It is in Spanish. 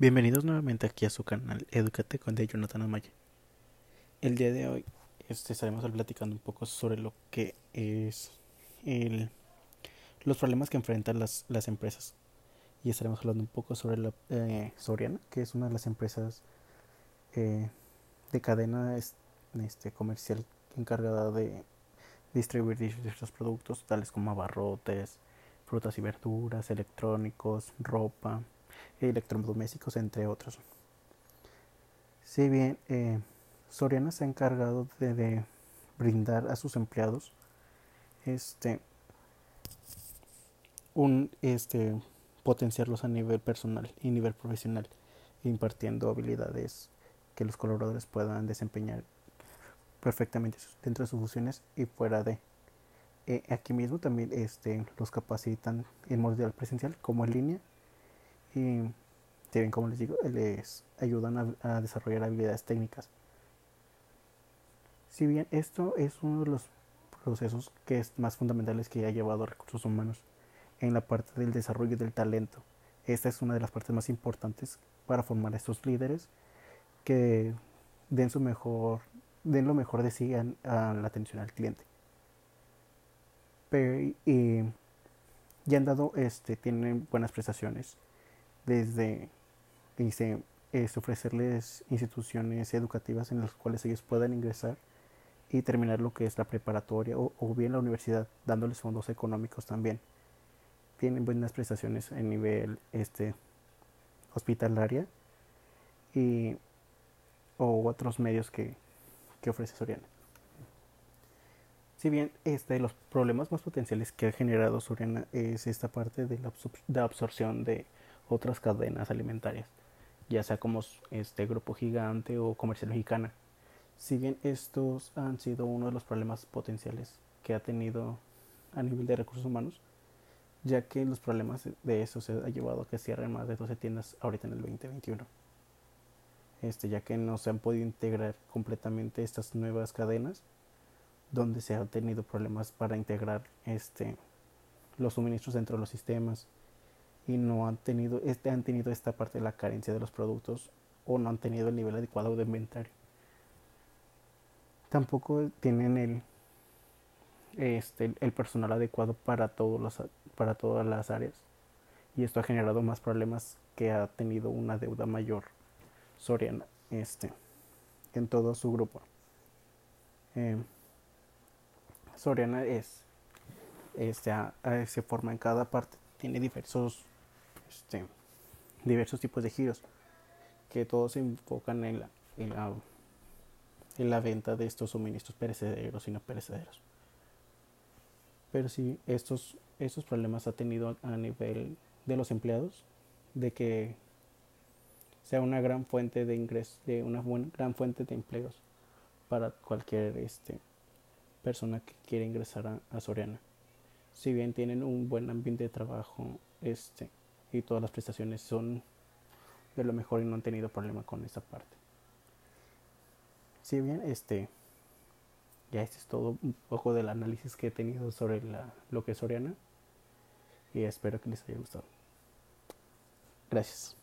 Bienvenidos nuevamente aquí a su canal Educate con de Jonathan Amaya. El día de hoy este, estaremos platicando un poco sobre lo que es el, los problemas que enfrentan las, las empresas. Y estaremos hablando un poco sobre la eh, Soriana, que es una de las empresas eh, de cadena este, comercial encargada de distribuir diversos productos, tales como abarrotes, frutas y verduras, electrónicos, ropa electrodomésticos, entre otros. Si bien eh, Soriana se ha encargado de, brindar a sus empleados este un este potenciarlos a nivel personal y nivel profesional impartiendo habilidades que los colaboradores puedan desempeñar perfectamente dentro de sus funciones y fuera de eh, aquí mismo también este los capacitan en modo presencial como en línea y también como les digo les ayudan a, desarrollar habilidades técnicas. Si bien esto es uno de los procesos que es más fundamentales que ha llevado a recursos humanos en la parte del desarrollo del talento esta es una de las partes más importantes para formar a estos líderes que den su mejor den lo mejor de sí a, la atención al cliente. Pero y ya han dado este tienen buenas prestaciones desde dice, es ofrecerles instituciones educativas en las cuales ellos puedan ingresar y terminar lo que es la preparatoria o, bien la universidad, dándoles fondos económicos también. Tienen buenas prestaciones en nivel este hospitalaria y o otros medios que, que ofrece Soriana. Si bien este, los problemas más potenciales que ha generado Soriana es esta parte de la absorción de otras cadenas alimentarias, ya sea como este grupo gigante o comercial mexicana. Si bien estos han sido uno de los problemas potenciales que ha tenido a nivel de recursos humanos, ya que los problemas de eso se ha llevado a que cierren más de 12 tiendas ahorita en el 2021. Este, ya que no se han podido integrar completamente estas nuevas cadenas, donde se han tenido problemas para integrar este, los suministros dentro de los sistemas, y no han tenido, este, han tenido esta parte de la carencia de los productos o no han tenido el nivel adecuado de inventario. Tampoco tienen el, este, el personal adecuado para, todos los, para todas las áreas y esto ha generado más problemas que ha tenido una deuda mayor Soriana este, en todo su grupo. Eh, Soriana es, este, se forma en cada parte, tiene diversos este, diversos tipos de giros que todos se enfocan en la, en la, en la venta de estos suministros perecederos y no perecederos. Pero sí, estos, estos problemas ha tenido a nivel de los empleados, de que sea una gran fuente de ingresos, de una buena, gran fuente de empleos para cualquier este, persona que quiera ingresar a, a Soriana. Si bien tienen un buen ambiente de trabajo, este, y todas las prestaciones son de lo mejor y no han tenido problema con esa parte. Si bien este ya este es todo un poco del análisis que he tenido sobre la, lo que es Soriana y espero que les haya gustado. Gracias.